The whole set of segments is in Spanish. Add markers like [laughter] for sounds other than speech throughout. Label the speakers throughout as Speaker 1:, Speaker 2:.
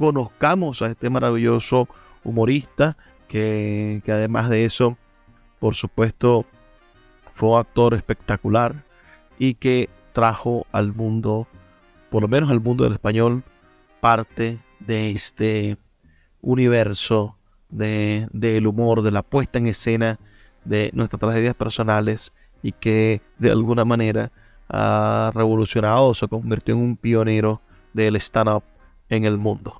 Speaker 1: conozcamos a este maravilloso humorista que, que además de eso, por supuesto, fue un actor espectacular y que trajo al mundo, por lo menos al mundo del español, parte de este universo del de, humor, de la puesta en escena de nuestras tragedias personales y que de alguna manera ha revolucionado, se convirtió en un pionero del stand-up en el mundo.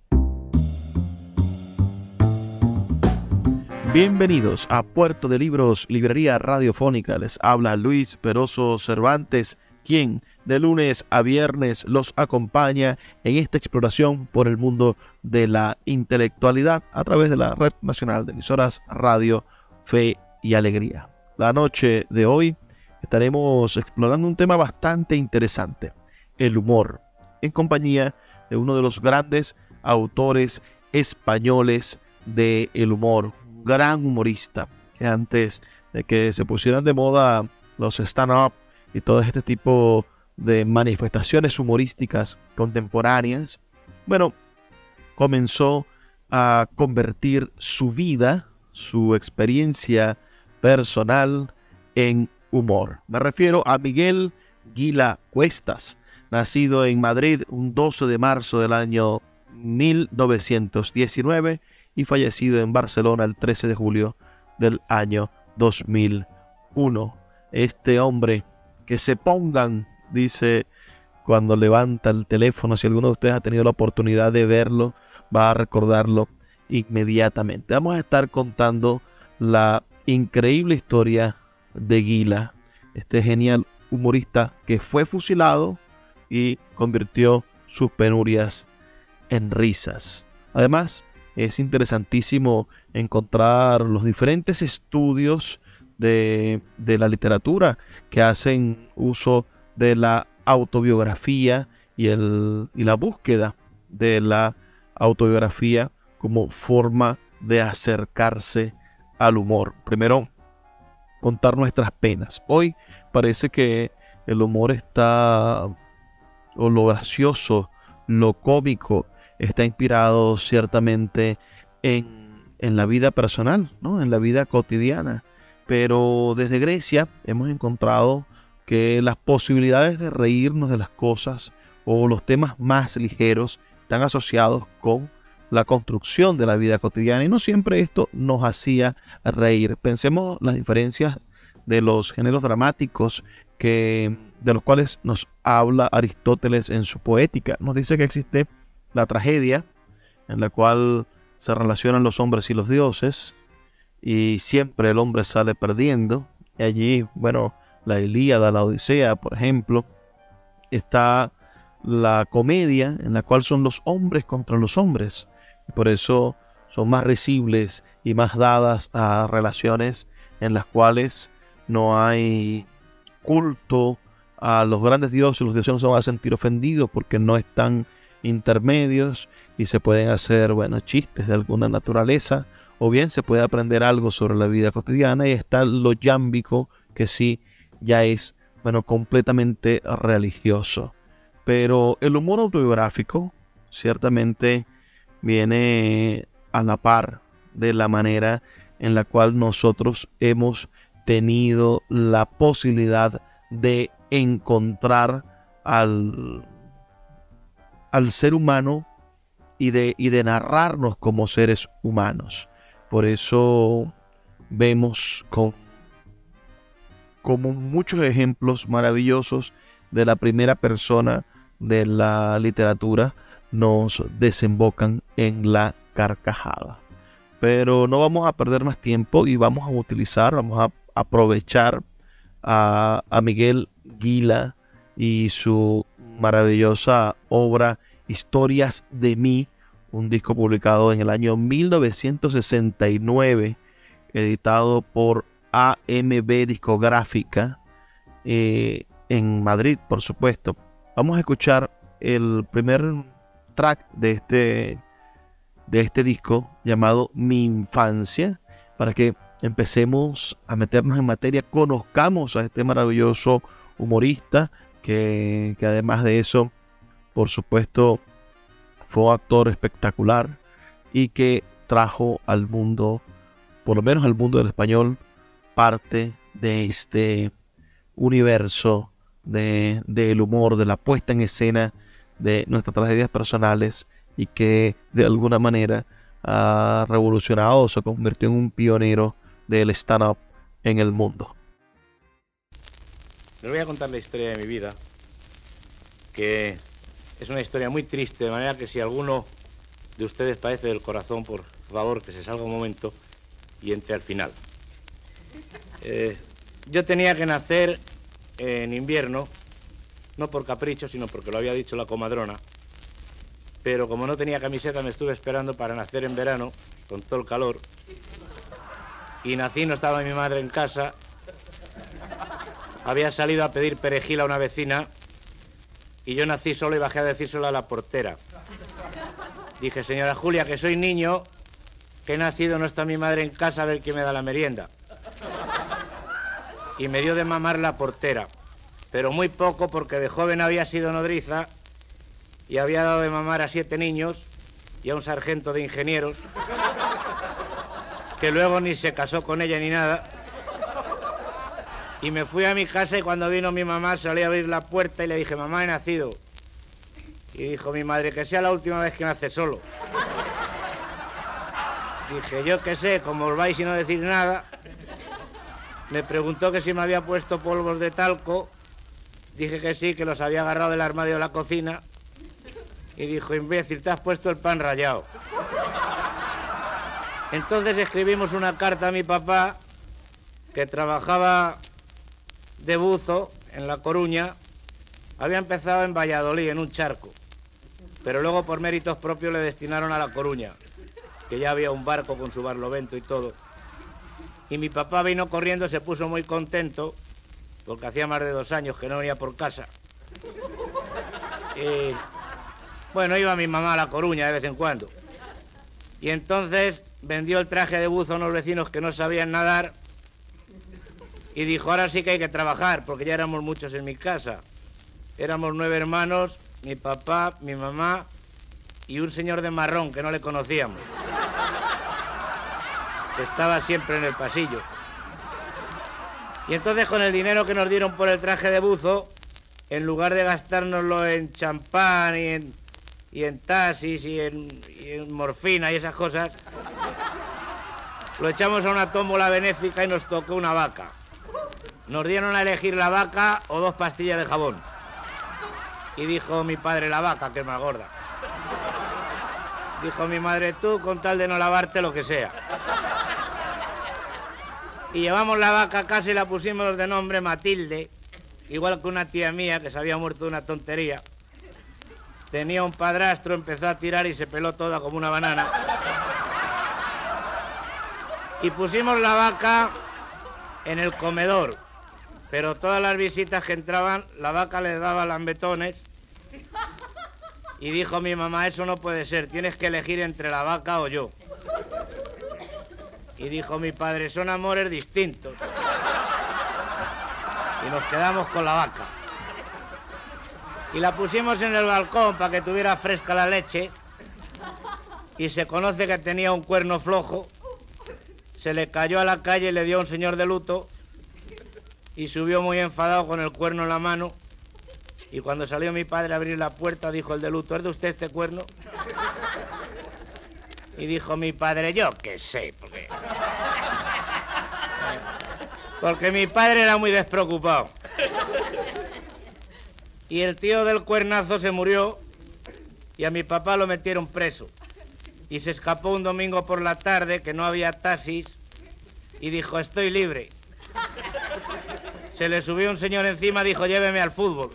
Speaker 1: Bienvenidos a Puerto de Libros, Librería Radiofónica. Les habla Luis Peroso Cervantes, quien de lunes a viernes los acompaña en esta exploración por el mundo de la intelectualidad a través de la Red Nacional de Emisoras Radio, Fe y Alegría. La noche de hoy estaremos explorando un tema bastante interesante, el humor, en compañía de uno de los grandes autores españoles del el humor, gran humorista, que antes de que se pusieran de moda los stand-up y todo este tipo de manifestaciones humorísticas contemporáneas, bueno, comenzó a convertir su vida, su experiencia personal en humor. Me refiero a Miguel Guila Cuestas, nacido en Madrid un 12 de marzo del año 1919 y fallecido en Barcelona el 13 de julio del año 2001. Este hombre, que se pongan, dice cuando levanta el teléfono, si alguno de ustedes ha tenido la oportunidad de verlo, va a recordarlo inmediatamente. Vamos a estar contando la increíble historia de Guila, este genial humorista que fue fusilado y convirtió sus penurias en risas. Además, es interesantísimo encontrar los diferentes estudios de, la literatura que hacen uso de la autobiografía y, el, y la búsqueda de la autobiografía como forma de acercarse al humor. Primero, contar nuestras penas. Hoy parece que el humor está, o lo gracioso, lo cómico, está inspirado ciertamente en, en la vida personal, ¿no? en la vida cotidiana. Pero desde Grecia hemos encontrado que las posibilidades de reírnos de las cosas o los temas más ligeros están asociados con la construcción de la vida cotidiana y no siempre esto nos hacía reír. Pensemos las diferencias de los géneros dramáticos que de los cuales nos habla Aristóteles en su poética. Nos dice que existe la tragedia en la cual se relacionan los hombres y los dioses y siempre el hombre sale perdiendo. Y allí, bueno, la Ilíada, la Odisea, por ejemplo, está la comedia en la cual son los hombres contra los hombres. Y por eso son más risibles y más dadas a relaciones en las cuales no hay culto a los grandes dioses, los dioses no se van a sentir ofendidos porque no están intermedios y se pueden hacer, bueno, chistes de alguna naturaleza o bien se puede aprender algo sobre la vida cotidiana y está lo yámbico que sí ya es, bueno, completamente religioso. Pero el humor autobiográfico ciertamente viene a la par de la manera en la cual nosotros hemos tenido la posibilidad de encontrar al, al ser humano y de, y de narrarnos como seres humanos. Por eso vemos con, como muchos ejemplos maravillosos de la primera persona de la literatura nos desembocan en la carcajada. Pero no vamos a perder más tiempo y vamos a utilizar, vamos a aprovechar a, a Miguel Guila y su maravillosa obra Historias de mí, un disco publicado en el año 1969, editado por AMB Discográfica eh, en Madrid, por supuesto. Vamos a escuchar el primer track de este, de este disco llamado Mi Infancia, para que empecemos a meternos en materia, conozcamos a este maravilloso humorista, que, además de eso, por supuesto, fue un actor espectacular y que trajo al mundo, por lo menos al mundo del español, parte de este universo del de, humor, de la puesta en escena de nuestras tragedias personales y que de alguna manera ha revolucionado, se convirtió en un pionero del stand-up en el mundo.
Speaker 2: Les voy a contar la historia de mi vida, que es una historia muy triste, de manera que si alguno de ustedes padece del corazón, por favor, que se salga un momento y entre al final. Eh, yo tenía que nacer en invierno, no por capricho, sino porque lo había dicho la comadrona, pero como no tenía camiseta me estuve esperando para nacer en verano, con todo el calor, y nací, no estaba mi madre en casa, había salido a pedir perejil a una vecina y yo nací solo y bajé a decírselo a la portera. Dije, señora Julia, que soy niño, que he nacido, no está mi madre en casa a ver quién me da la merienda. Y me dio de mamar la portera, pero muy poco porque de joven había sido nodriza y había dado de mamar a siete niños y a un sargento de ingenieros, que luego ni se casó con ella ni nada. Y me fui a mi casa y cuando vino mi mamá salí a abrir la puerta y le dije, mamá, he nacido. Y dijo mi madre, que sea la última vez que nace solo. Dije, yo qué sé, como os vais y no decir nada. Me preguntó que si me había puesto polvos de talco. Dije que sí, que los había agarrado del armario de la cocina. Y dijo, imbécil, te has puesto el pan rayado. Entonces escribimos una carta a mi papá, que trabajaba de buzo en La Coruña, había empezado en Valladolid, en un charco, pero luego por méritos propios le destinaron a La Coruña, que ya había un barco con su barlovento y todo. Y mi papá vino corriendo, se puso muy contento, porque hacía más de dos años que no venía por casa. Y bueno, iba mi mamá a La Coruña de vez en cuando. Y entonces vendió el traje de buzo a unos vecinos que no sabían nadar y dijo, ahora sí que hay que trabajar, porque ya éramos muchos en mi casa. Éramos nueve hermanos, mi papá, mi mamá y un señor de marrón que no le conocíamos, que estaba siempre en el pasillo. Y entonces con el dinero que nos dieron por el traje de buzo, en lugar de gastárnoslo en champán y en, y en taxis y en, y en morfina y esas cosas, lo echamos a una tómbola benéfica y nos tocó una vaca. Nos dieron a elegir la vaca o dos pastillas de jabón. Y dijo mi padre la vaca, que es más gorda. Dijo mi madre tú con tal de no lavarte lo que sea. Y llevamos la vaca a casa y la pusimos de nombre Matilde, igual que una tía mía que se había muerto de una tontería. Tenía un padrastro, empezó a tirar y se peló toda como una banana. Y pusimos la vaca en el comedor, pero todas las visitas que entraban, la vaca les daba lambetones. Y dijo mi mamá, eso no puede ser, tienes que elegir entre la vaca o yo. Y dijo mi padre, son amores distintos. Y nos quedamos con la vaca. Y la pusimos en el balcón para que tuviera fresca la leche. Y se conoce que tenía un cuerno flojo. Se le cayó a la calle y le dio a un señor de luto. Y subió muy enfadado con el cuerno en la mano. Y cuando salió mi padre a abrir la puerta, dijo el de luto, ¿es de usted este cuerno? Y dijo mi padre, yo qué sé, porque... Porque mi padre era muy despreocupado. Y el tío del cuernazo se murió y a mi papá lo metieron preso. Y se escapó un domingo por la tarde que no había taxis y dijo, estoy libre. Se le subió un señor encima, dijo, lléveme al fútbol.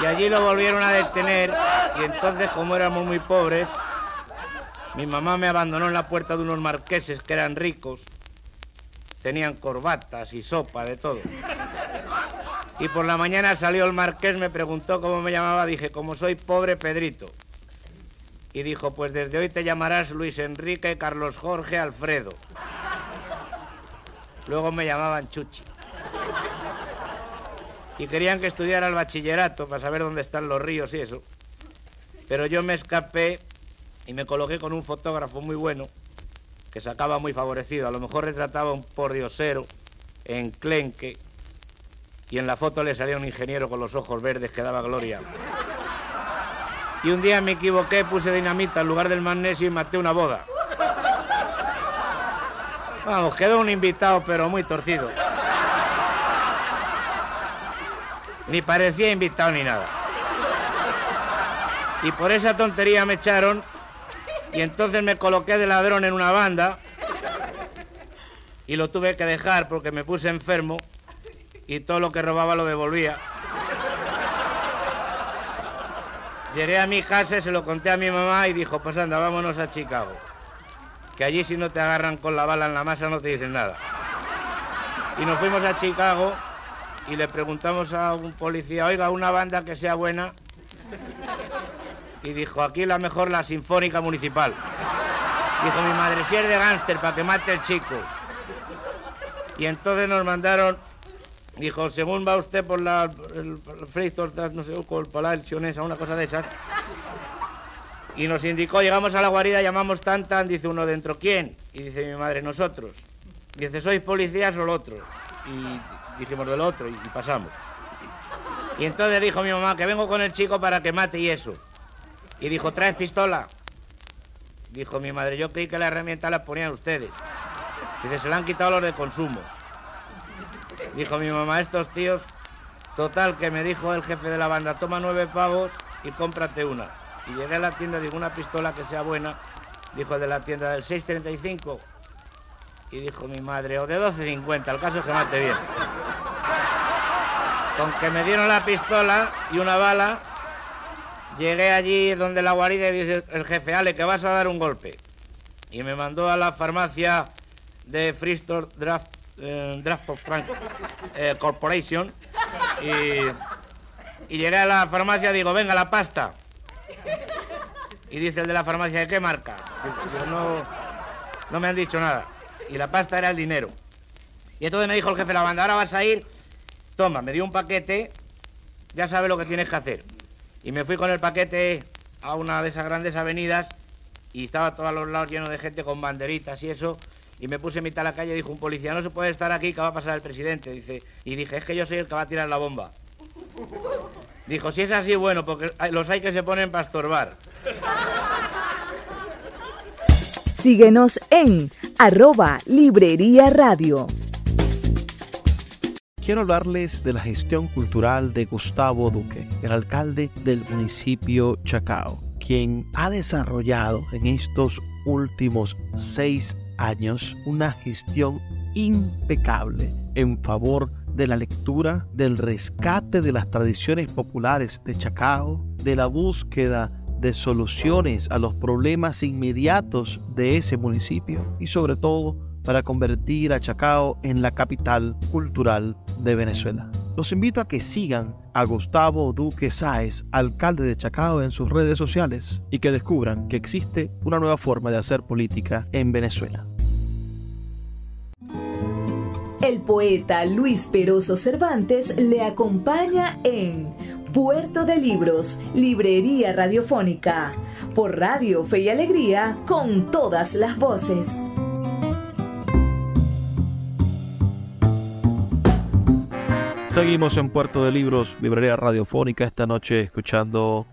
Speaker 2: Y allí lo volvieron a detener y entonces como éramos muy pobres, mi mamá me abandonó en la puerta de unos marqueses que eran ricos. Tenían corbatas y sopa, de todo. Y por la mañana salió el marqués, me preguntó cómo me llamaba, dije, como soy pobre Pedrito. Y dijo, pues desde hoy te llamarás Luis Enrique, Carlos Jorge, Alfredo. Luego me llamaban Chuchi. Y querían que estudiara el bachillerato para saber dónde están los ríos y eso. Pero yo me escapé y me coloqué con un fotógrafo muy bueno que sacaba muy favorecido. A lo mejor retrataba un pordiosero enclenque y en la foto le salía un ingeniero con los ojos verdes que daba gloria. Y un día me equivoqué, puse dinamita en lugar del magnesio y maté una boda. Vamos, quedó un invitado pero muy torcido. Ni parecía invitado ni nada. Y por esa tontería me echaron y entonces me coloqué de ladrón en una banda y lo tuve que dejar porque me puse enfermo y todo lo que robaba lo devolvía. Llegué a mi casa, se lo conté a mi mamá y dijo, pues anda, vámonos a Chicago. Que allí si no te agarran con la bala en la masa no te dicen nada. Y nos fuimos a Chicago y le preguntamos a un policía, oiga, una banda que sea buena. Y dijo, aquí la mejor la Sinfónica Municipal. Dijo mi madre, si es de gánster, para que mate el chico. Y entonces nos mandaron, dijo, según va usted por la, el, el no sé, por la esa, una cosa de esas. Y nos indicó, llegamos a la guarida, llamamos tan tan, dice uno dentro, ¿quién? Y dice mi madre, nosotros. Dice, ¿sois policías o el otro? Y dijimos del otro y, y pasamos. Y entonces dijo mi mamá que vengo con el chico para que mate y eso. Y dijo, ¿traes pistola? Dijo mi madre, yo creí que la herramienta la ponían ustedes. Dice, se la han quitado los de consumo. Dijo mi mamá, estos tíos, total, que me dijo el jefe de la banda, toma nueve pavos y cómprate una. Y llegué a la tienda, digo, una pistola que sea buena. Dijo de la tienda del 635. Y dijo mi madre, o de 12.50, el caso es que mate bien. Con que me dieron la pistola y una bala, Llegué allí donde la guarida y dice el jefe, Ale, que vas a dar un golpe. Y me mandó a la farmacia de Freestore Draft, eh, Draft Frank, eh, Corporation. Y, llegué a la farmacia y digo, venga, la pasta. Y dice el de la farmacia, ¿de qué marca? no, no me han dicho nada. Y la pasta era el dinero. Y entonces me dijo el jefe de la banda, ahora vas a ir, toma, me dio un paquete, ya sabes lo que tienes que hacer. Y me fui con el paquete a una de esas grandes avenidas y estaba todo a los lados lleno de gente con banderitas y eso. Y me puse en mitad de la calle y dijo un policía, no se puede estar aquí, que va a pasar el presidente. Dice, y dije, es que yo soy el que va a tirar la bomba. Dijo, si es así, bueno, porque los hay que se ponen para estorbar.
Speaker 3: Síguenos en arroba Librería Radio
Speaker 1: quiero hablarles de la gestión cultural de Gustavo Duque, el alcalde del municipio Chacao, quien ha desarrollado en estos últimos seis años una gestión impecable en favor de la lectura, del rescate de las tradiciones populares de Chacao, de la búsqueda de soluciones a los problemas inmediatos de ese municipio y sobre todo para convertir a Chacao en la capital cultural de Venezuela. Los invito a que sigan a Gustavo Duque Sáez, alcalde de Chacao, en sus redes sociales y que descubran que existe una nueva forma de hacer política en Venezuela.
Speaker 3: El poeta Luis Peroso Cervantes le acompaña en Puerto de Libros, Librería Radiofónica, por Radio Fe y Alegría, con todas las voces.
Speaker 1: Seguimos en Puerto de Libros, librería radiofónica, esta noche escuchando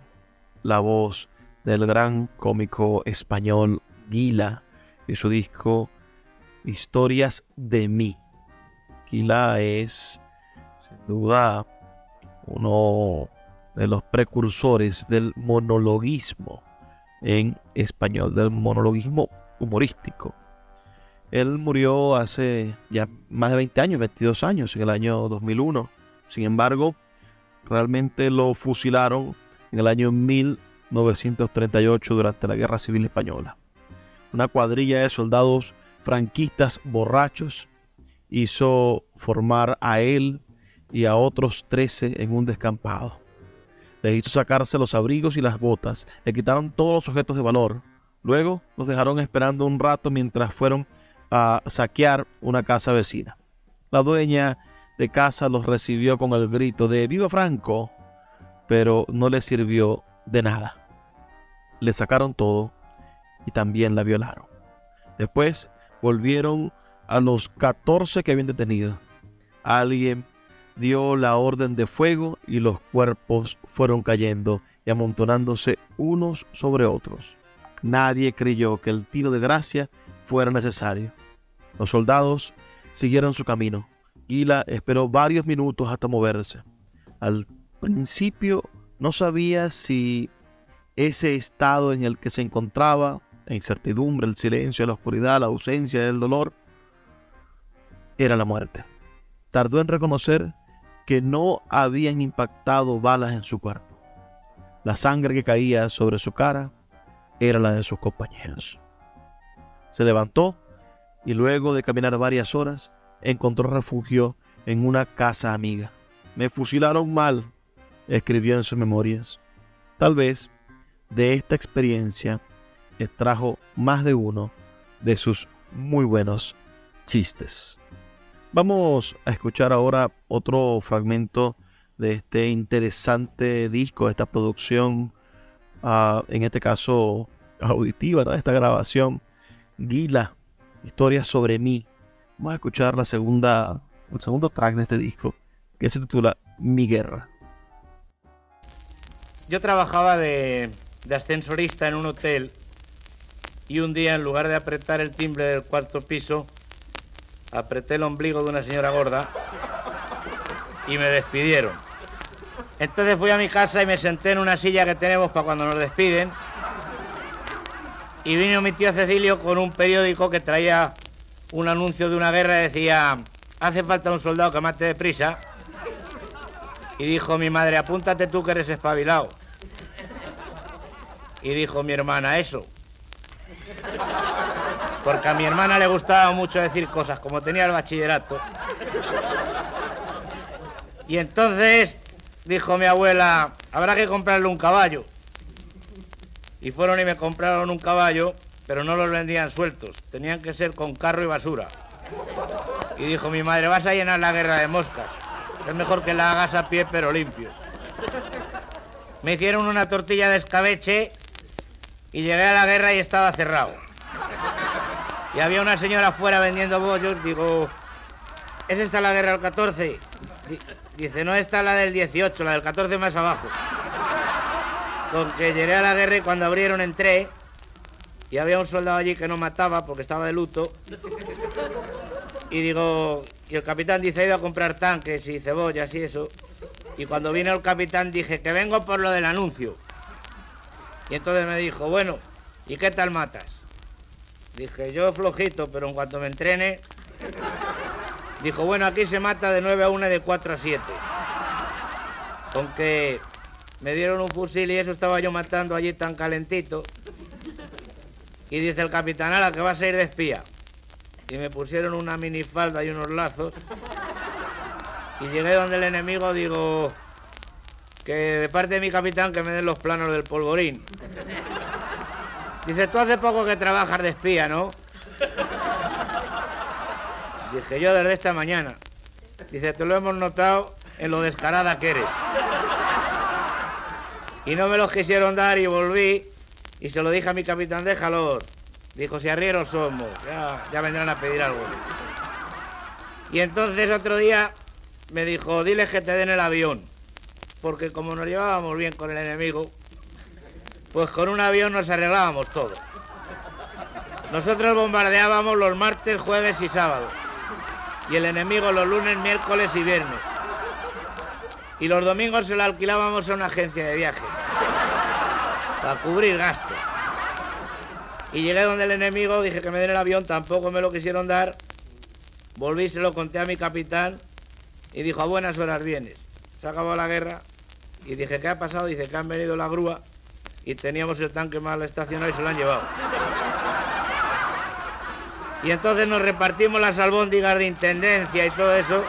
Speaker 1: la voz del gran cómico español Gila y su disco Historias de mí. Gila es, sin duda, uno de los precursores del monologuismo en español, del monologuismo humorístico. Él murió hace ya más de 20 años, 22 años, en el año 2001. Sin embargo, realmente lo fusilaron en el año 1938 durante la Guerra Civil Española. Una cuadrilla de soldados franquistas borrachos hizo formar a él y a otros 13 en un descampado. Les hizo sacarse los abrigos y las botas, le quitaron todos los objetos de valor. Luego los dejaron esperando un rato mientras fueron a saquear una casa vecina. La dueña de casa los recibió con el grito de Viva Franco, pero no le sirvió de nada. Le sacaron todo y también la violaron. Después volvieron a los 14 que habían detenido. Alguien dio la orden de fuego y los cuerpos fueron cayendo y amontonándose unos sobre otros. Nadie creyó que el tiro de gracia fuera necesario. Los soldados siguieron su camino. Gila esperó varios minutos hasta moverse. Al principio no sabía si ese estado en el que se encontraba, la incertidumbre, el silencio, la oscuridad, la ausencia del dolor, era la muerte. Tardó en reconocer que no habían impactado balas en su cuerpo. La sangre que caía sobre su cara era la de sus compañeros. Se levantó y luego de caminar varias horas encontró refugio en una casa amiga. Me fusilaron mal, escribió en sus memorias. Tal vez de esta experiencia extrajo más de uno de sus muy buenos chistes. Vamos a escuchar ahora otro fragmento de este interesante disco, de esta producción, ah, en este caso auditiva, esta grabación Gila, historia sobre mí. Vamos a escuchar la segunda, el segundo track de este disco, que se titula Mi Guerra.
Speaker 2: Yo trabajaba de ascensorista en un hotel y un día en lugar de apretar el timbre del cuarto piso, apreté el ombligo de una señora gorda y me despidieron. Entonces fui a mi casa y me senté en una silla que tenemos para cuando nos despiden y vino mi tío Cecilio con un periódico que traía un anuncio de una guerra y decía, hace falta un soldado que mate deprisa. Y dijo mi madre, apúntate tú que eres espabilado. Y dijo mi hermana, eso. Porque a mi hermana le gustaba mucho decir cosas, como tenía el bachillerato. Y entonces dijo mi abuela, habrá que comprarle un caballo. Y fueron y me compraron un caballo, pero no los vendían sueltos. Tenían que ser con carro y basura. Y dijo mi madre, vas a llenar la guerra de moscas. Es mejor que la hagas a pie, pero limpio. Me hicieron una tortilla de escabeche y llegué a la guerra y estaba cerrado. Y había una señora afuera vendiendo bollos. Digo, ¿es esta la guerra del 14? Dice, no, esta la del 18, la del 14 más abajo porque llegué a la guerra y cuando abrieron entré y había un soldado allí que no mataba porque estaba de luto. Y digo, y el capitán dice, he ido a comprar tanques y cebollas y eso. Y cuando vino el capitán dije, que vengo por lo del anuncio. Y entonces me dijo, bueno, ¿y qué tal matas? Dije, yo flojito, pero en cuanto me entrene... Dijo, bueno, aquí se mata de 9 a 1 y de 4 a 7. Aunque me dieron un fusil y eso estaba yo matando allí tan calentito. Y dice el capitán, ala, que vas a ir de espía. Y me pusieron una minifalda y unos lazos. Y llegué donde el enemigo, digo, que de parte de mi capitán que me den los planos del polvorín. Dice, tú hace poco que trabajas de espía, ¿no? Dije, yo desde esta mañana. Dice, te lo hemos notado en lo descarada que eres. Y no me los quisieron dar y volví y se lo dije a mi capitán, déjalo. Dijo, si arrieros somos, ya, ya vendrán a pedir algo. Y entonces otro día me dijo, diles que te den el avión. Porque como nos llevábamos bien con el enemigo, pues con un avión nos arreglábamos todo. Nosotros bombardeábamos los martes, jueves y sábados. Y el enemigo los lunes, miércoles y viernes. Y los domingos se lo alquilábamos a una agencia de viajes. Para cubrir gastos. Y llegué donde el enemigo, dije que me den el avión, tampoco me lo quisieron dar. Volví, se lo conté a mi capitán y dijo, a buenas horas vienes. Se acabó la guerra y dije, ¿qué ha pasado? Dice que han venido la grúa y teníamos el tanque mal estacionado y se lo han llevado. Y entonces nos repartimos las albóndigas de intendencia y todo eso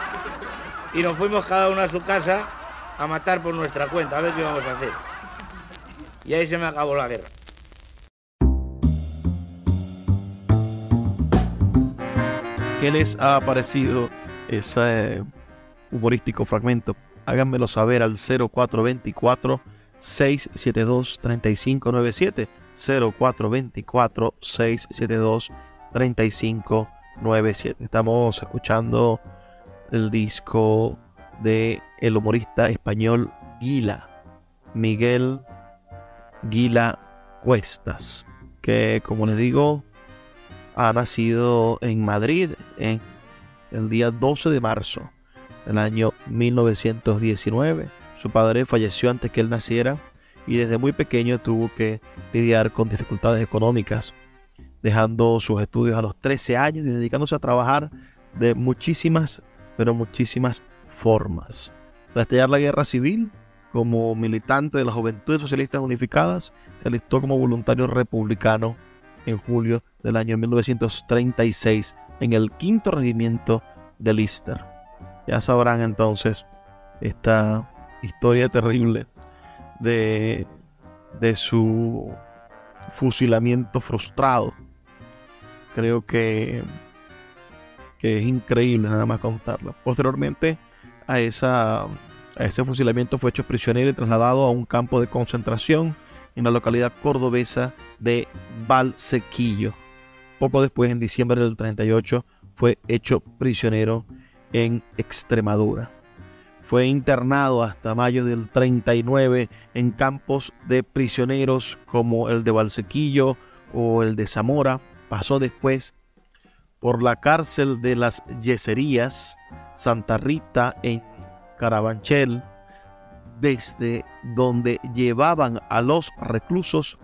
Speaker 2: y nos fuimos cada uno a su casa a matar por nuestra cuenta, a ver qué íbamos a hacer. Y ahí se me acabó la guerra.
Speaker 1: ¿Qué les ha parecido ese humorístico fragmento? Háganmelo saber al 0424 672 3597 0424 672 3597. Estamos escuchando el disco de el humorista español Gila, Miguel Gila Cuestas, que como les digo, ha nacido en Madrid en el día 12 de marzo del año 1919. Su padre falleció antes que él naciera y desde muy pequeño tuvo que lidiar con dificultades económicas, dejando sus estudios a los 13 años y dedicándose a trabajar de muchísimas, pero muchísimas formas. Tras estallar la guerra civil, como militante de las Juventudes Socialistas Unificadas, se alistó como voluntario republicano en julio del año 1936 en el quinto regimiento de Lister. Ya sabrán entonces esta historia terrible de, de su fusilamiento frustrado. Creo que, que es increíble nada más contarlo. Posteriormente a, esa, a ese fusilamiento fue hecho prisionero y trasladado a un campo de concentración en la localidad cordobesa de Valsequillo. Poco después, en diciembre del 38, fue hecho prisionero en Extremadura. Fue internado hasta mayo del 39 en campos de prisioneros como el de Valsequillo o el de Zamora. Pasó después por la cárcel de las Yeserías, Santa Rita en Carabanchel, desde donde llevaban a los reclusos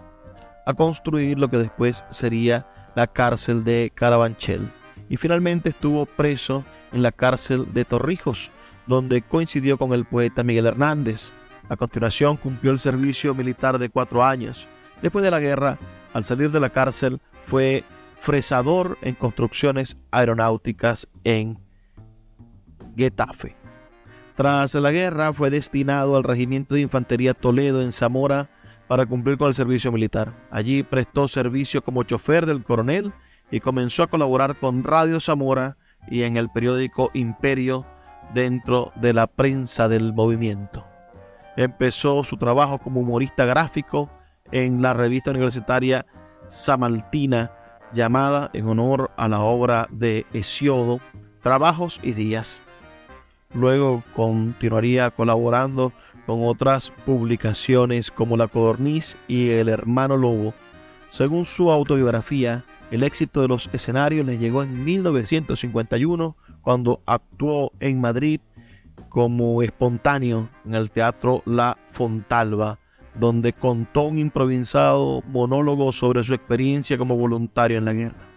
Speaker 1: a construir lo que después sería la cárcel de Carabanchel. Y finalmente estuvo preso en la cárcel de Torrijos, donde coincidió con el poeta Miguel Hernández. A continuación cumplió el servicio militar de cuatro años. Después de la guerra, al salir de la cárcel, fue fresador en construcciones aeronáuticas en Getafe. Tras la guerra fue destinado al Regimiento de Infantería Toledo en Zamora para cumplir con el servicio militar. Allí prestó servicio como chofer del coronel y comenzó a colaborar con Radio Zamora y en el periódico Imperio dentro de la prensa del movimiento. Empezó su trabajo como humorista gráfico en la revista universitaria Samaltina llamada en honor a la obra de Hesiodo, Trabajos y Días Luego continuaría colaborando con otras publicaciones como La Codorniz y El Hermano Lobo. Según su autobiografía, el éxito de los escenarios le llegó en 1951 cuando actuó en Madrid como espontáneo en el Teatro La Fontalba, donde contó un improvisado monólogo sobre su experiencia como voluntario en la guerra.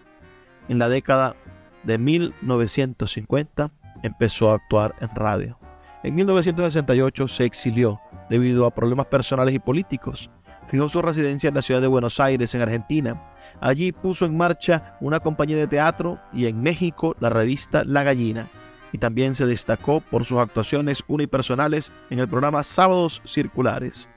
Speaker 1: En la década de 1950, empezó a actuar en radio. En 1968 se exilió debido a problemas personales y políticos. Fijó su residencia en la ciudad de Buenos Aires, en Argentina. Allí puso en marcha una compañía de teatro y en México la revista La Gallina. y también se destacó por sus actuaciones unipersonales en el programa Sábados Circulares.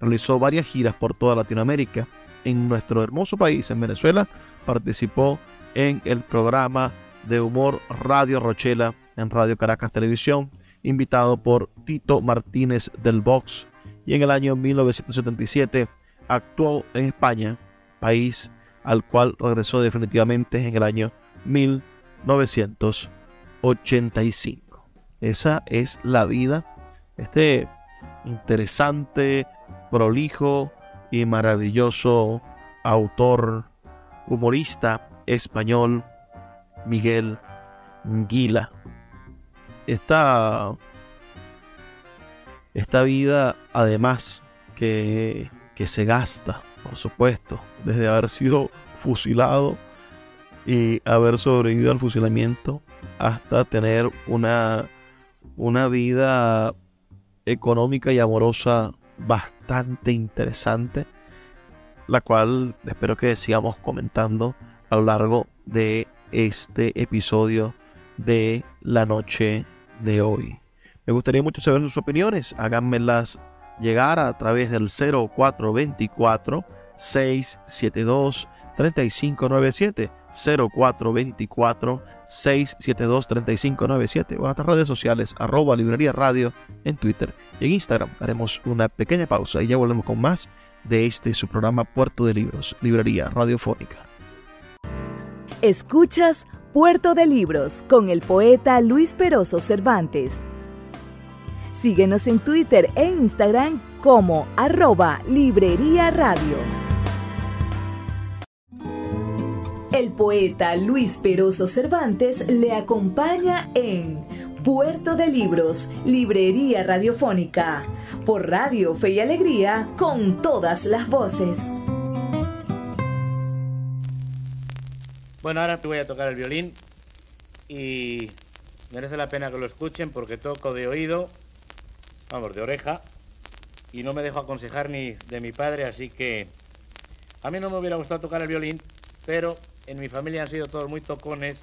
Speaker 1: Realizó varias giras por toda Latinoamérica. En nuestro hermoso país, en Venezuela, participó en el programa de humor Radio Rochela en Radio Caracas Televisión, invitado por Tito Martínez del Box, y en el año 1977 actuó en España, país al cual regresó definitivamente en el año 1985. Esa es la vida, este interesante, prolijo y maravilloso autor, humorista español, Miguel Guila. Esta, esta vida, además, que, que se gasta, por supuesto, desde haber sido fusilado y haber sobrevivido al fusilamiento hasta tener una, una vida económica y amorosa bastante interesante, la cual espero que sigamos comentando a lo largo de este episodio de la noche de hoy. Me gustaría mucho saber sus opiniones, háganmelas llegar a través del 0424 672 3597 0424 672 3597 o en nuestras redes sociales arroba librería radio en Twitter y en Instagram. Haremos una pequeña pausa y ya volvemos con más de este su programa Puerto de Libros, Librería Radiofónica.
Speaker 3: Escuchas Puerto de Libros con el poeta Luis Peroso Cervantes. Síguenos en Twitter e Instagram como arroba Librería Radio. El poeta Luis Peroso Cervantes le acompaña en Puerto de Libros, Librería Radiofónica, por Radio Fe y Alegría, con todas las voces.
Speaker 2: Bueno, ahora te voy a tocar el violín y merece la pena que lo escuchen porque toco de oído, vamos, de oreja, y no me dejo aconsejar ni de mi padre, así que a mí no me hubiera gustado tocar el violín, pero en mi familia han sido todos muy tocones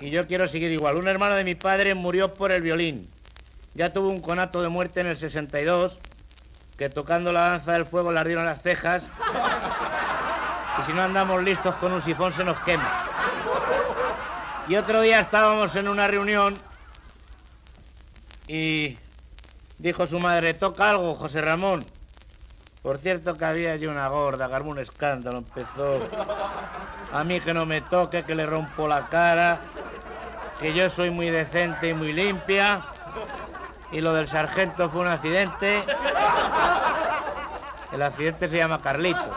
Speaker 2: y yo quiero seguir igual. Un hermano de mi padre murió por el violín. Ya tuvo un conato de muerte en el 62, que tocando la danza del fuego le ardieron las cejas y si no andamos listos con un sifón se nos quema. Y otro día estábamos en una reunión y dijo su madre, toca algo, José Ramón. Por cierto que había allí una gorda, que un escándalo, empezó a mí que no me toque, que le rompo la cara, que yo soy muy decente y muy limpia, y lo del sargento fue un accidente. El accidente se llama Carlito.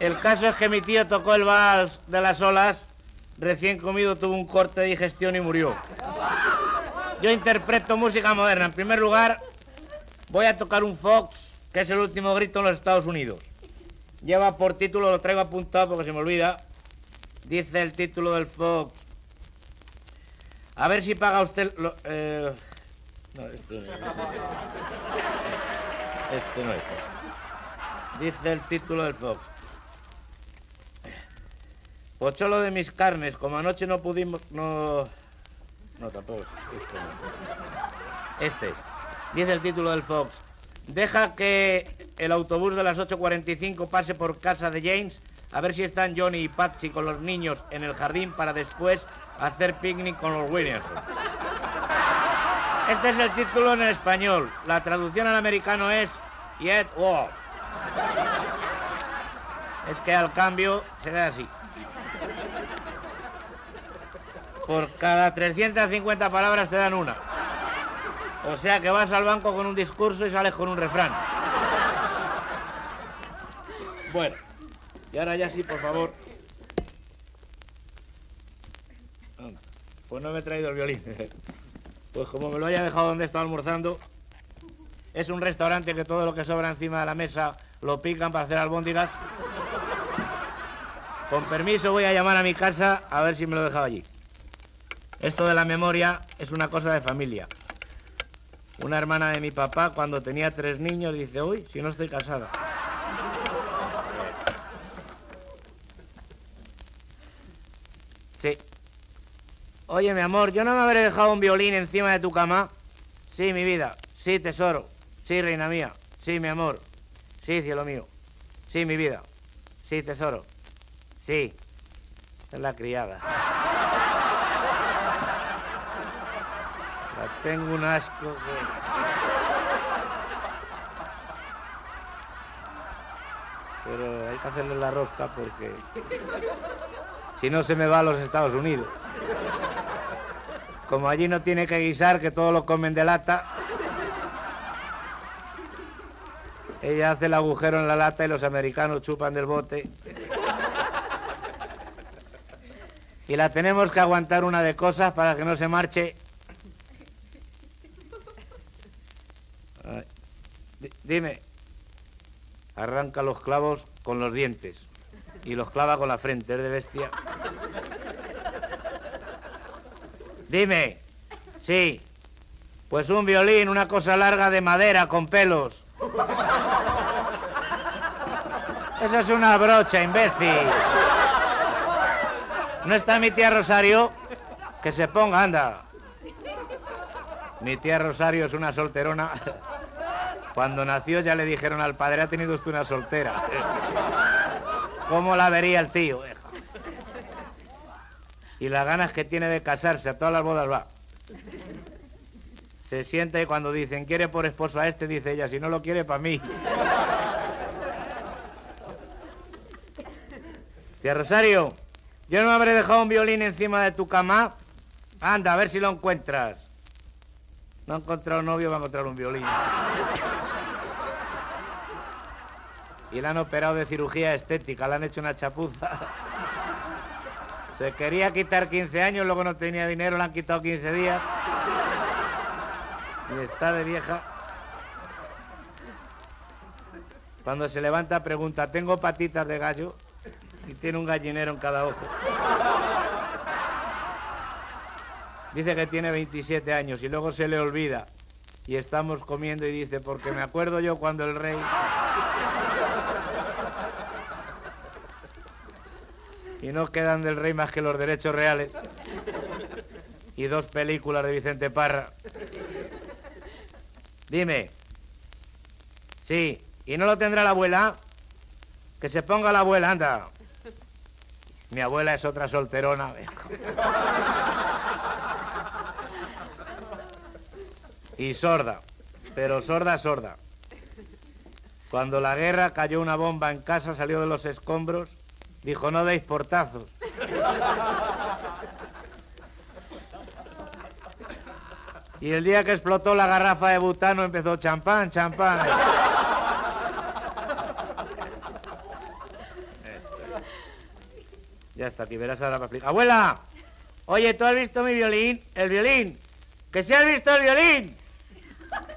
Speaker 2: El caso es que mi tío tocó el vals de las olas, recién comido tuvo un corte de digestión y murió. Yo interpreto música moderna. En primer lugar, voy a tocar un Fox, que es el último grito en los Estados Unidos. Lleva por título, lo traigo apuntado porque se me olvida. Dice el título del Fox. A ver si paga usted... Lo, eh, No, esto no es. Este no es. Dice el título del Fox. Pocholo de mis carnes, como anoche no pudimos... No... No, tampoco. Este, no. este es. Dice el título del Fox. Deja que el autobús de las 8.45 pase por casa de James a ver si están Johnny y Patsy con los niños en el jardín para después hacer picnic con los Williamson. Este es el título en español. La traducción al americano es Yet War. Es que al cambio se queda así. Por cada 350 palabras te dan una. O sea que vas al banco con un discurso y sales con un refrán. Bueno, y ahora ya sí, por favor. Pues no me he traído el violín. [laughs] Pues como me lo haya dejado donde estaba almorzando, es un restaurante que todo lo que sobra encima de la mesa lo pican para hacer albóndigas. Con permiso voy a llamar a mi casa a ver si me lo he dejado allí. Esto de la memoria es una cosa de familia. Una hermana de mi papá, cuando tenía tres niños, dice, uy, si no estoy casada. Sí. Oye, mi amor, ¿yo no me habré dejado un violín encima de tu cama? Sí, mi vida. Sí, tesoro. Sí, reina mía. Sí, mi amor. Sí, cielo mío. Sí, mi vida. Sí, tesoro. Sí. Es la criada. La tengo un asco Pero hay que hacerle la rosca porque si no se me va a los Estados Unidos. Como allí no tiene que guisar, que todos lo comen de lata, ella hace el agujero en la lata y los americanos chupan del bote. Y la tenemos que aguantar una de cosas para que no se marche. Dime, arranca los clavos con los dientes y los clava con la frente, es de bestia. Dime, sí, pues un violín, una cosa larga de madera con pelos. Esa es una brocha, imbécil. ¿No está mi tía Rosario? Que se ponga, anda. Mi tía Rosario es una solterona. Cuando nació ya le dijeron al padre, ha tenido usted una soltera. [laughs] ¿Cómo la vería el tío? Y las ganas que tiene de casarse, a todas las bodas va. Se siente y cuando dicen, quiere por esposo a este, dice ella, si no lo quiere, para mí. [laughs] Tía Rosario, yo no habré dejado un violín encima de tu cama. Anda, a ver si lo encuentras. No ha encontrado novio, va a encontrar un violín. Y le han operado de cirugía estética, le han hecho una chapuza. Se quería quitar 15 años, luego no tenía dinero, le han quitado 15 días. Y está de vieja. Cuando se levanta pregunta, ¿tengo patitas de gallo? Y tiene un gallinero en cada ojo. Dice que tiene 27 años y luego se le olvida. Y estamos comiendo y dice, porque me acuerdo yo cuando el rey... Y no quedan del rey más que los derechos reales. Y dos películas de Vicente Parra. Dime. Sí. ¿Y no lo tendrá la abuela? Que se ponga la abuela, anda. Mi abuela es otra solterona. y sorda, pero sorda, sorda. Cuando la guerra cayó una bomba en casa, salió de los escombros, dijo, no deis portazos. Y el día que explotó la garrafa de butano empezó champán, champán. Ya está, aquí verás ahora para. ¡Abuela! Oye, ¿tú has visto mi violín? ¿El violín? ¡Que si has visto el violín!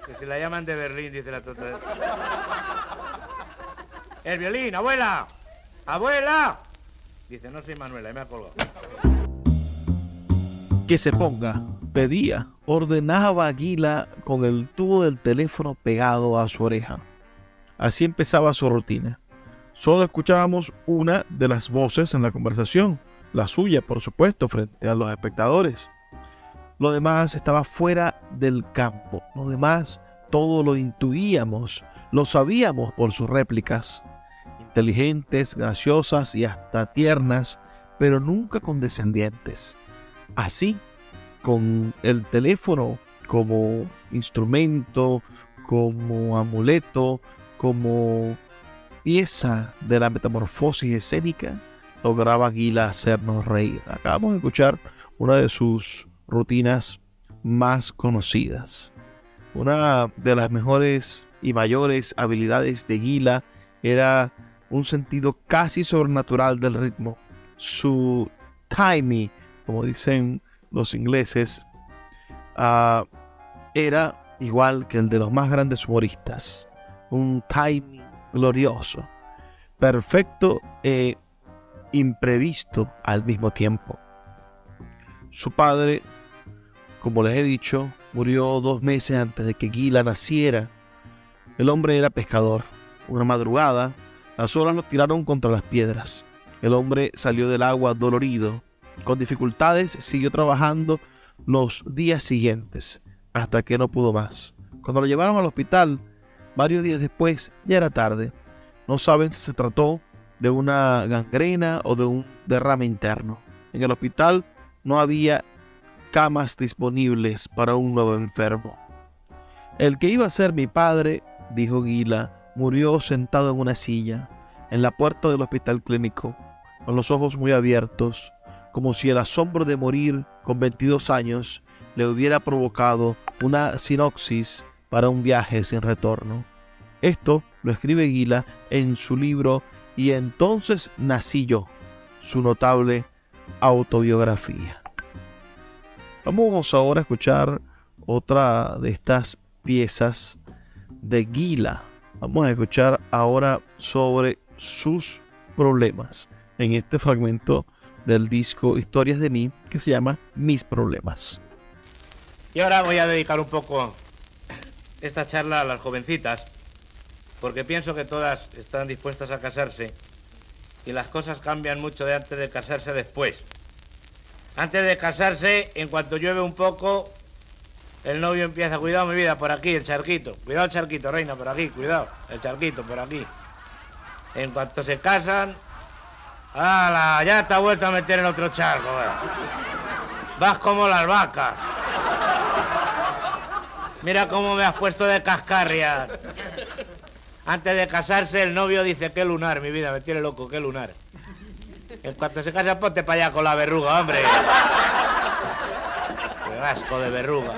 Speaker 2: Que se la llaman de Berlín, dice la tota. El violín, abuela. Abuela. Dice, no soy Manuela, y me ha colgado.
Speaker 1: Que se ponga, pedía, ordenaba Aguila con el tubo del teléfono pegado a su oreja. Así empezaba su rutina. Solo escuchábamos una de las voces en la conversación, la suya, por supuesto, frente a los espectadores. Lo demás estaba fuera del campo. Lo demás todo lo intuíamos, lo sabíamos por sus réplicas, inteligentes, graciosas y hasta tiernas, pero nunca condescendientes. Así, con el teléfono como instrumento, como amuleto, como pieza de la metamorfosis escénica, lograba Aguila hacernos reír. Acabamos de escuchar una de sus rutinas más conocidas. Una de las mejores y mayores habilidades de Gila era un sentido casi sobrenatural del ritmo. Su timing, como dicen los ingleses, ah, era igual que el de los más grandes humoristas. Un timing glorioso, perfecto e imprevisto al mismo tiempo. Su padre como les he dicho, murió dos meses antes de que Gila naciera. El hombre era pescador. Una madrugada, las olas lo tiraron contra las piedras. El hombre salió del agua dolorido, Con dificultades siguió trabajando los días siguientes, hasta que no pudo más. Cuando lo llevaron al hospital, varios días después, ya era tarde. No saben si se trató de una gangrena o de un derrame interno. En el hospital no había camas disponibles para un nuevo enfermo. El que iba a ser mi padre, dijo Guila, murió sentado en una silla, en la puerta del hospital clínico, con los ojos muy abiertos, como si el asombro de morir con 22 años le hubiera provocado una sinopsis para un viaje sin retorno. Esto lo escribe Guila en su libro Y entonces nací yo, su notable autobiografía. Vamos ahora a escuchar otra de estas piezas de Guila. Vamos a escuchar ahora sobre sus problemas en este fragmento del disco Historias de mí que se llama Mis problemas.
Speaker 2: Y ahora voy a dedicar un poco esta charla a las jovencitas, porque pienso que todas están dispuestas a casarse y las cosas cambian mucho de antes de casarse después. Antes de casarse, en cuanto llueve un poco, el novio empieza, cuidado mi vida, por aquí, el charquito. Cuidado el charquito, reina, por aquí, cuidado. El charquito, por aquí. En cuanto se casan, ¡Hala! Ya te ha vuelto a meter en otro charco, Vas como las vacas. Mira cómo me has puesto de cascarrias. Antes de casarse, el novio dice, qué lunar, mi vida, me tiene loco, qué lunar. En cuanto se casa, ponte para allá con la verruga, hombre. [laughs] Qué asco de verruga.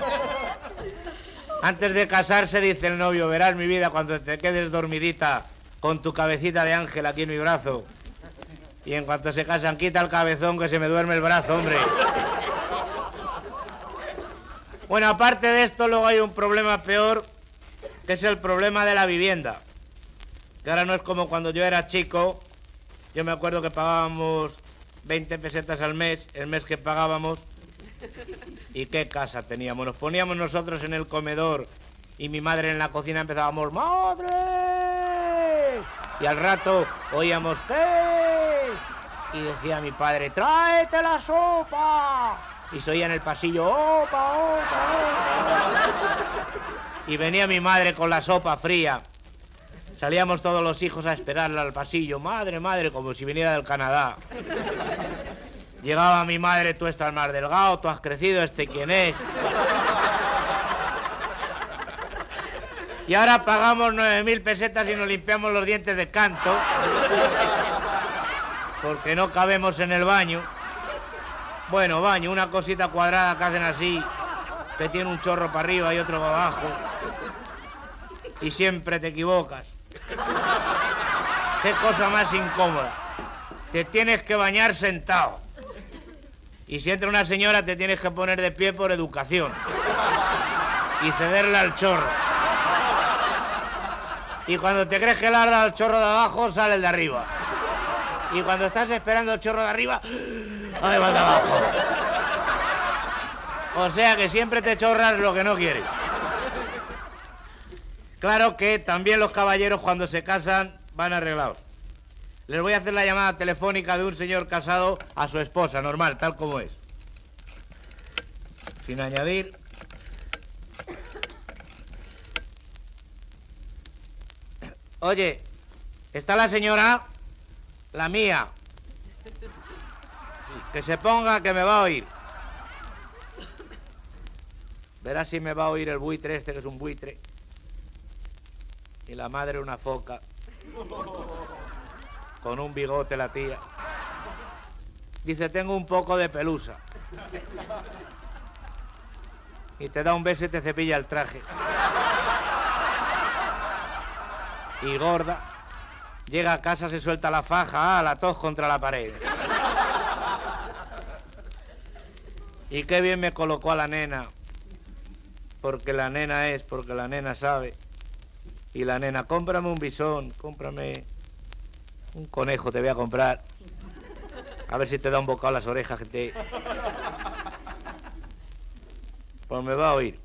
Speaker 2: Antes de casarse, dice el novio, verás mi vida cuando te quedes dormidita con tu cabecita de ángel aquí en mi brazo. Y en cuanto se casan, quita el cabezón que se me duerme el brazo, hombre. Bueno, aparte de esto, luego hay un problema peor, que es el problema de la vivienda. Que ahora no es como cuando yo era chico. Yo me acuerdo que pagábamos 20 pesetas al mes, el mes que pagábamos. ¿Y qué casa teníamos? Nos poníamos nosotros en el comedor y mi madre en la cocina empezábamos, ¡Madre! Y al rato oíamos, ¿qué? Y decía mi padre, ¡tráete la sopa! Y se oía en el pasillo, ¡opa, opa, opa! Y venía mi madre con la sopa fría. Salíamos todos los hijos a esperarla al pasillo, madre, madre, como si viniera del Canadá. Llegaba mi madre, tú estás más delgado, tú has crecido, este quién es. Y ahora pagamos 9.000 pesetas y nos limpiamos los dientes de canto. Porque no cabemos en el baño. Bueno, baño, una cosita cuadrada que hacen así, que tiene un chorro para arriba y otro para abajo. Y siempre te equivocas. Qué cosa más incómoda. Te tienes que bañar sentado. Y si entra una señora te tienes que poner de pie por educación. Y cederle al chorro. Y cuando te crees que le arda el chorro de abajo, sale el de arriba. Y cuando estás esperando el chorro de arriba, ahí va de abajo. O sea que siempre te chorras lo que no quieres. Claro que también los caballeros cuando se casan van arreglados. Les voy a hacer la llamada telefónica de un señor casado a su esposa, normal, tal como es. Sin añadir Oye, ¿está la señora? La mía. Que se ponga que me va a oír. Verás si me va a oír el buitre este, que es un buitre. Y la madre una foca. [laughs] Con un bigote la tía. Dice, tengo un poco de pelusa. Y te da un beso y te cepilla el traje y gorda. Llega a casa, se suelta la faja, ah, la tos contra la pared. Y qué bien me colocó a la nena. Porque la nena es, porque la nena sabe. Y la nena, cómprame un bisón, cómprame un conejo te voy a comprar. A ver si te da un bocado a las orejas, gente. Pues me va a oír.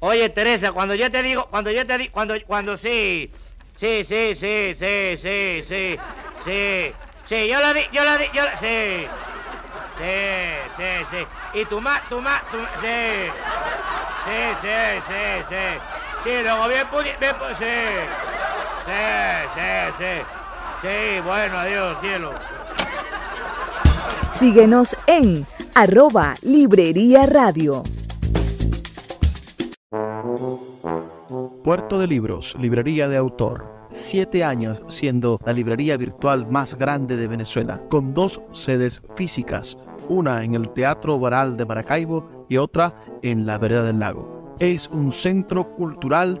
Speaker 2: Oye, Teresa, cuando yo te digo, cuando yo te digo, cuando, cuando sí. Sí, sí, sí, sí, sí, sí, sí. Sí, yo lo di, yo lo di, yo lo... Sí. Sí, sí, sí. Y tu ma, tu ma, tu ma... Sí. Sí, sí, sí, sí. Sí, luego bien pudi... Bien, sí. Sí, sí, sí. Sí, bueno, adiós, cielo.
Speaker 3: Síguenos en arroba Librería Radio.
Speaker 1: Puerto de Libros, librería de autor. Siete años siendo la librería virtual más grande de Venezuela, con dos sedes físicas, una en el Teatro Baral de Maracaibo y otra en la Vereda del Lago. Es un centro cultural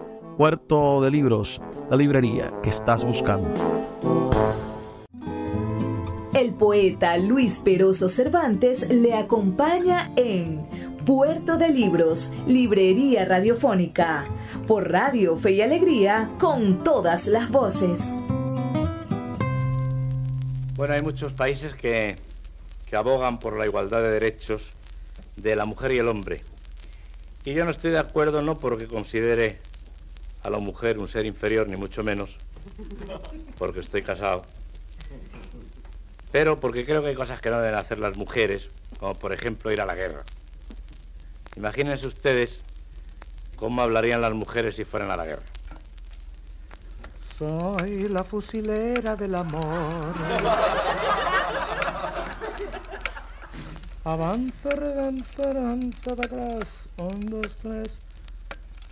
Speaker 1: Puerto de Libros, la librería que estás buscando.
Speaker 3: El poeta Luis Peroso Cervantes le acompaña en Puerto de Libros, Librería Radiofónica, por Radio Fe y Alegría, con todas las voces.
Speaker 2: Bueno, hay muchos países que, que abogan por la igualdad de derechos de la mujer y el hombre. Y yo no estoy de acuerdo no porque considere a la mujer un ser inferior, ni mucho menos, porque estoy casado, pero porque creo que hay cosas que no deben hacer las mujeres, como por ejemplo ir a la guerra. Imagínense ustedes cómo hablarían las mujeres si fueran a la guerra. Soy la fusilera del amor. [laughs] Avanza, redanza, avanza para atrás. Un, dos, tres. Soy la fusilera del amor.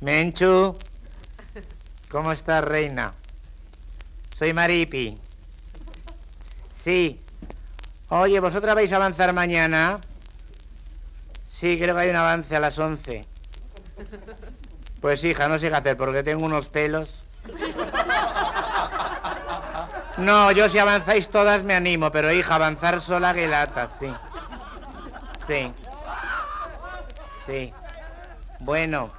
Speaker 2: Menchu, ¿cómo estás, reina? Soy Maripi. Sí. Oye, ¿vosotras vais a avanzar mañana? Sí, creo que hay un avance a las 11. Pues hija, no sé qué hacer porque tengo unos pelos. No, yo si avanzáis todas me animo, pero hija, avanzar sola que lata, sí. Sí. Sí. Bueno.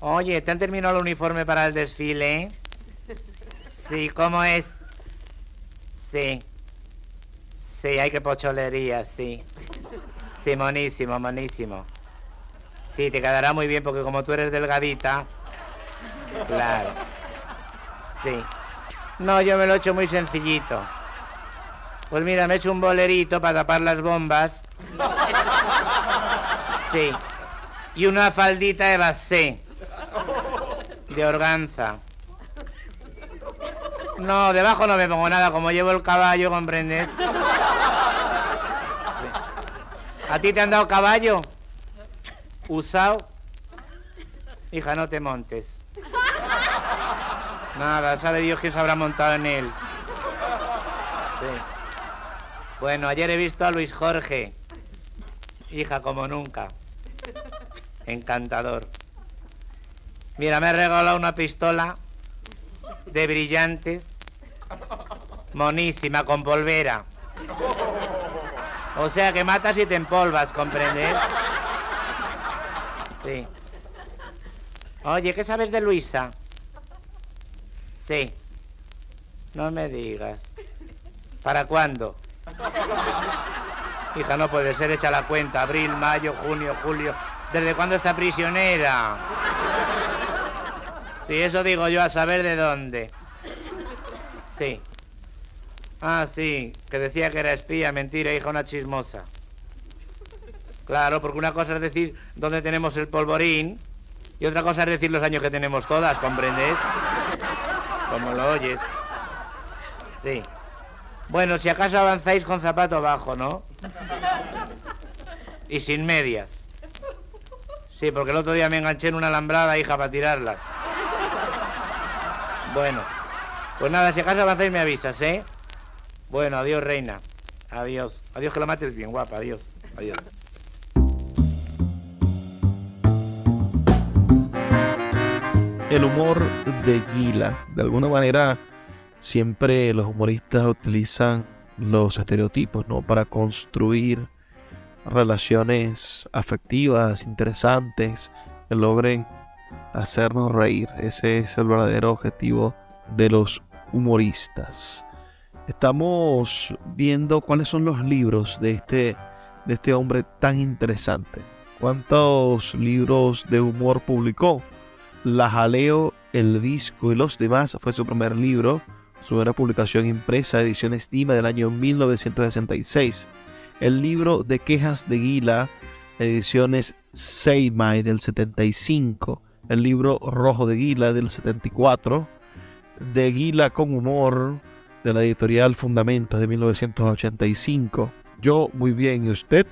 Speaker 2: Oye, ¿te han terminado el uniforme para el desfile? Sí, ¿cómo es? Sí. Sí, hay que pocholería, sí. Sí, monísimo, monísimo. Sí, te quedará muy bien porque como tú eres delgadita. Claro. Sí. No, yo me lo he hecho muy sencillito. Pues mira, me he hecho un bolerito para tapar las bombas. Sí. Y una faldita de basé. De organza. No, debajo no me pongo nada, como llevo el caballo, ¿comprendes? ¿A ti te han dado caballo? ¿Usado? Hija, no te montes. Nada, sabe Dios quién se habrá montado en él. Sí. Bueno, ayer he visto a Luis Jorge. Hija, como nunca. Encantador. Mira, me ha regalado una pistola de brillantes, monísima, con polvera. O sea que matas y te empolvas, ¿comprendes? Sí. Oye, ¿qué sabes de Luisa? Sí. No me digas. ¿Para cuándo? Hija, no puede ser hecha la cuenta. Abril, mayo, junio, julio. ¿Desde cuándo está prisionera? Sí, eso digo yo, a saber de dónde. Sí. Ah, sí, que decía que era espía, mentira, hija, una chismosa. Claro, porque una cosa es decir dónde tenemos el polvorín y otra cosa es decir los años que tenemos todas, ¿comprendes? Como lo oyes. Sí. Bueno, si acaso avanzáis con zapato bajo, ¿no? Y sin medias. Sí, porque el otro día me enganché en una alambrada, hija, para tirarlas. Bueno, pues nada, si acaso avanzáis me avisas, ¿eh? Bueno, adiós, reina. Adiós. Adiós, que la mates bien, guapa. Adiós. Adiós.
Speaker 1: El humor de Gila. De alguna manera, siempre los humoristas utilizan los estereotipos, ¿no? Para construir relaciones afectivas, interesantes, que logren hacernos reír. Ese es el verdadero objetivo de los humoristas. Estamos viendo cuáles son los libros de este, de este hombre tan interesante. ¿Cuántos libros de humor publicó? La Jaleo, El Disco y los demás fue su primer libro, su primera publicación impresa, edición estima del año 1966. El libro de quejas de Guila, ediciones Seimai del 75. El libro Rojo de Guila del 74. De Guila con humor de la editorial Fundamentos de 1985. Yo muy bien, ¿y usted?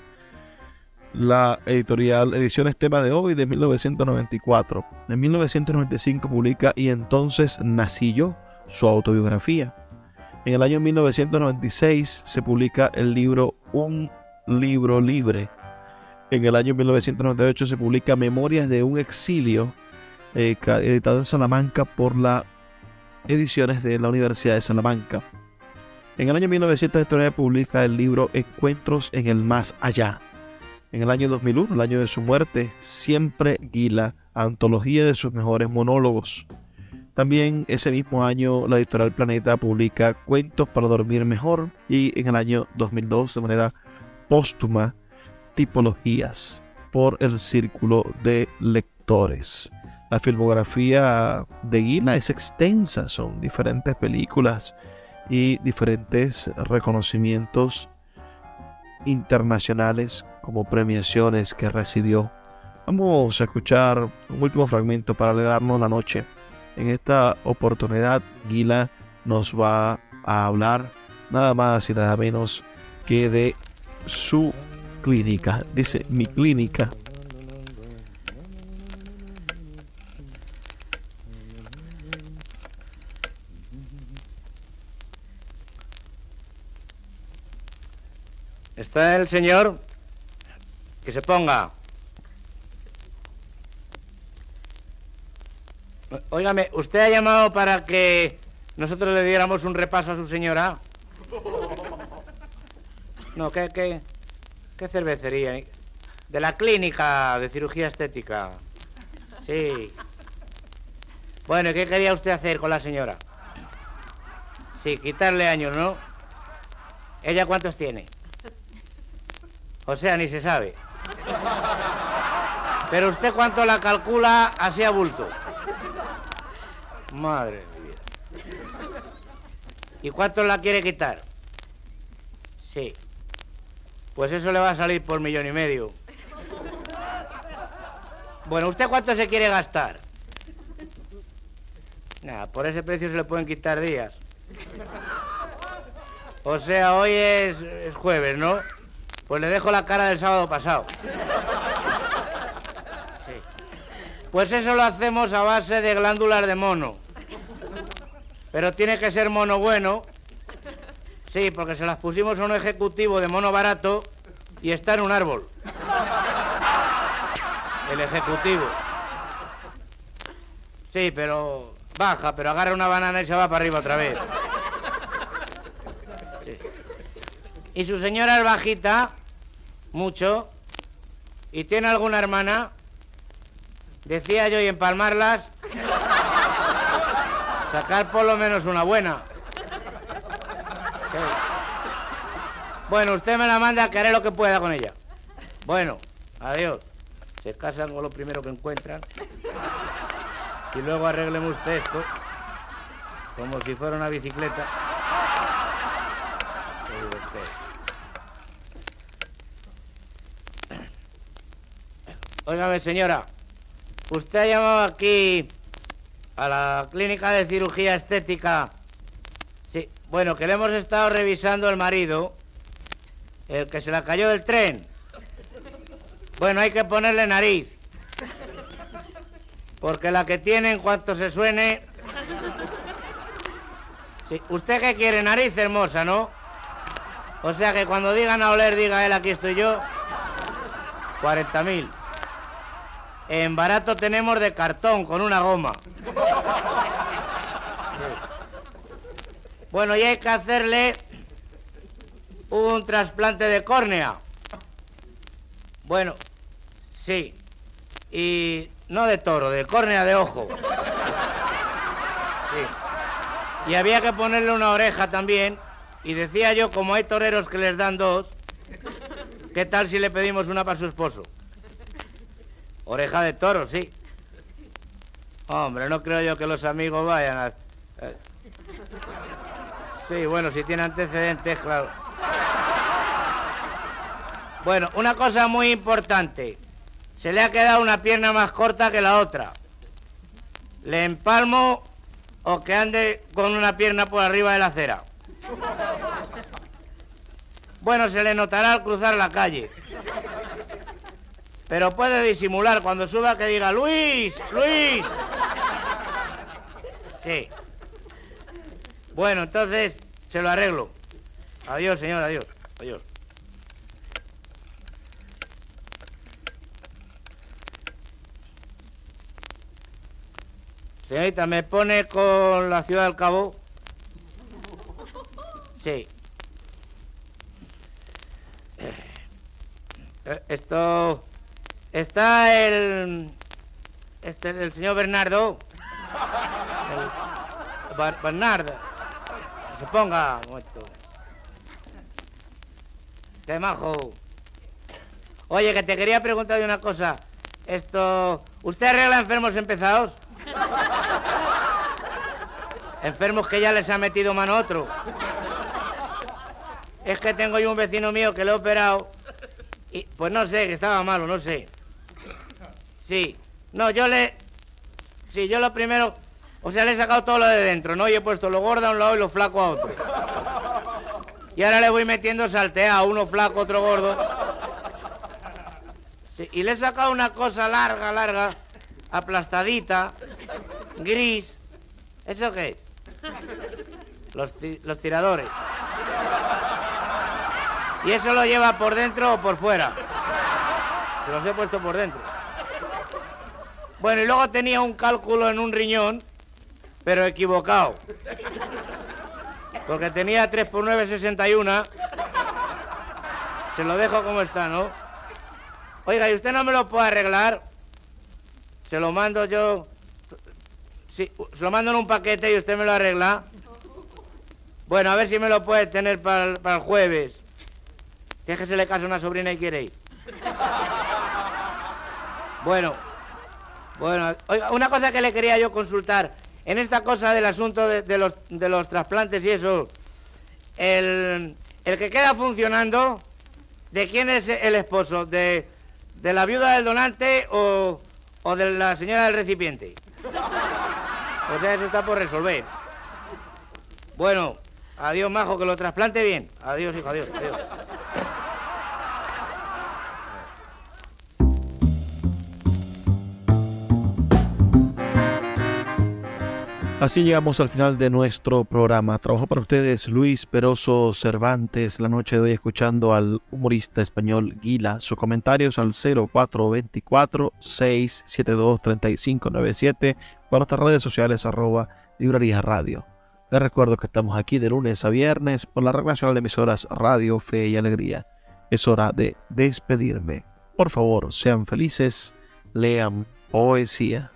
Speaker 1: La editorial Ediciones Tema de Hoy de 1994. En 1995 publica Y entonces nací yo, su autobiografía. En el año 1996 se publica el libro Un libro libre. En el año 1998 se publica Memorias de un exilio, eh, editado en Salamanca por la Ediciones de la Universidad de Salamanca. En el año 1909 publica el libro Encuentros en el Más Allá en el año 2001, el año de su muerte, Siempre Guila, antología de sus mejores monólogos. También ese mismo año la editorial Planeta publica Cuentos para dormir mejor y en el año 2002 de manera póstuma Tipologías por el Círculo de Lectores. La filmografía de Guila es extensa, son diferentes películas y diferentes reconocimientos internacionales como premiaciones que recibió. Vamos a escuchar un último fragmento para alegrarnos la noche. En esta oportunidad, Gila nos va a hablar nada más y nada menos que de su clínica. Dice, mi clínica
Speaker 2: ¿Está el señor? Que se ponga. Óigame, ¿usted ha llamado para que nosotros le diéramos un repaso a su señora? No, ¿qué, qué, qué cervecería? De la clínica de cirugía estética. Sí. Bueno, ¿y qué quería usted hacer con la señora? Sí, quitarle años, ¿no? ¿Ella cuántos tiene? O sea, ni se sabe. Pero usted cuánto la calcula así a bulto. Madre mía. ¿Y cuánto la quiere quitar? Sí. Pues eso le va a salir por millón y medio. Bueno, ¿usted cuánto se quiere gastar? Nada, por ese precio se le pueden quitar días. O sea, hoy es, es jueves, ¿no? Pues le dejo la cara del sábado pasado. Pues eso lo hacemos a base de glándulas de mono. Pero tiene que ser mono bueno. Sí, porque se las pusimos a un ejecutivo de mono barato y está en un árbol. El ejecutivo. Sí, pero baja, pero agarra una banana y se va para arriba otra vez. ¿Y su señora es bajita? Mucho. ¿Y tiene alguna hermana? Decía yo, y empalmarlas. Sacar por lo menos una buena. Bueno, usted me la manda que haré lo que pueda con ella. Bueno, adiós. Se casan con lo primero que encuentran. Y luego arreglemos usted esto. Como si fuera una bicicleta. Óigame, señora, usted ha llamado aquí a la clínica de cirugía estética. Sí, bueno, que le hemos estado revisando el marido, el que se la cayó del tren. Bueno, hay que ponerle nariz. Porque la que tiene en cuanto se suene... Sí, ¿usted qué quiere? Nariz hermosa, ¿no? O sea que cuando digan a oler, diga él, aquí estoy yo. 40.000. En barato tenemos de cartón con una goma. Bueno, y hay que hacerle un trasplante de córnea. Bueno, sí. Y no de toro, de córnea de ojo. Y había que ponerle una oreja también. Y decía yo, como hay toreros que les dan dos, ¿qué tal si le pedimos una para su esposo? Oreja de toro, sí. Hombre, no creo yo que los amigos vayan a... Eh. Sí, bueno, si tiene antecedentes, claro. Bueno, una cosa muy importante. Se le ha quedado una pierna más corta que la otra. Le empalmo o que ande con una pierna por arriba de la acera. Bueno, se le notará al cruzar la calle. Pero puede disimular cuando suba que diga, Luis, Luis. Sí. Bueno, entonces se lo arreglo. Adiós, señor, adiós. Adiós. Señorita, ¿me pone con la ciudad del Cabo? Sí. Eh, esto... Está el... Este, el señor Bernardo. Bernardo. se ponga muerto. Qué majo. Oye, que te quería preguntar una cosa. Esto... ¿Usted arregla enfermos empezados? Enfermos que ya les ha metido mano otro. Es que tengo yo un vecino mío que le he operado y pues no sé, que estaba malo, no sé. Sí. No, yo le... Sí, yo lo primero... O sea, le he sacado todo lo de dentro, ¿no? Y he puesto lo gordo a un lado y lo flaco a otro. Y ahora le voy metiendo saltea, uno flaco, otro gordo. Y le he sacado una cosa larga, larga, aplastadita, gris. ¿Eso qué es? Los, los tiradores. ¿Y eso lo lleva por dentro o por fuera? Se los he puesto por dentro. Bueno, y luego tenía un cálculo en un riñón, pero equivocado. Porque tenía 3 por 9, 61. Se lo dejo como está, ¿no? Oiga, ¿y usted no me lo puede arreglar? Se lo mando yo... Sí, se lo mando en un paquete y usted me lo arregla. Bueno, a ver si me lo puede tener para, el jueves. Que es que se le casa una sobrina y quiere ir. Bueno, bueno, oiga, una cosa que le quería yo consultar. En esta cosa del asunto de, los, trasplantes y eso, el, que queda funcionando, ¿de quién es el esposo? ¿De, de la viuda del donante o, o de la señora del recipiente? O sea, eso está por resolver. Bueno, adiós, majo, que lo trasplante bien. Adiós, hijo, adiós. adiós.
Speaker 1: Así llegamos al final de nuestro programa. Trabajo para ustedes Luis Peroso Cervantes la noche de hoy escuchando al humorista español Guila. Sus comentarios al 0424-672-3597 para nuestras redes sociales arroba radio. Les recuerdo que estamos aquí de lunes a viernes por la Red Nacional de Emisoras Radio, Fe y Alegría. Es hora de despedirme. Por favor, sean felices, lean poesía.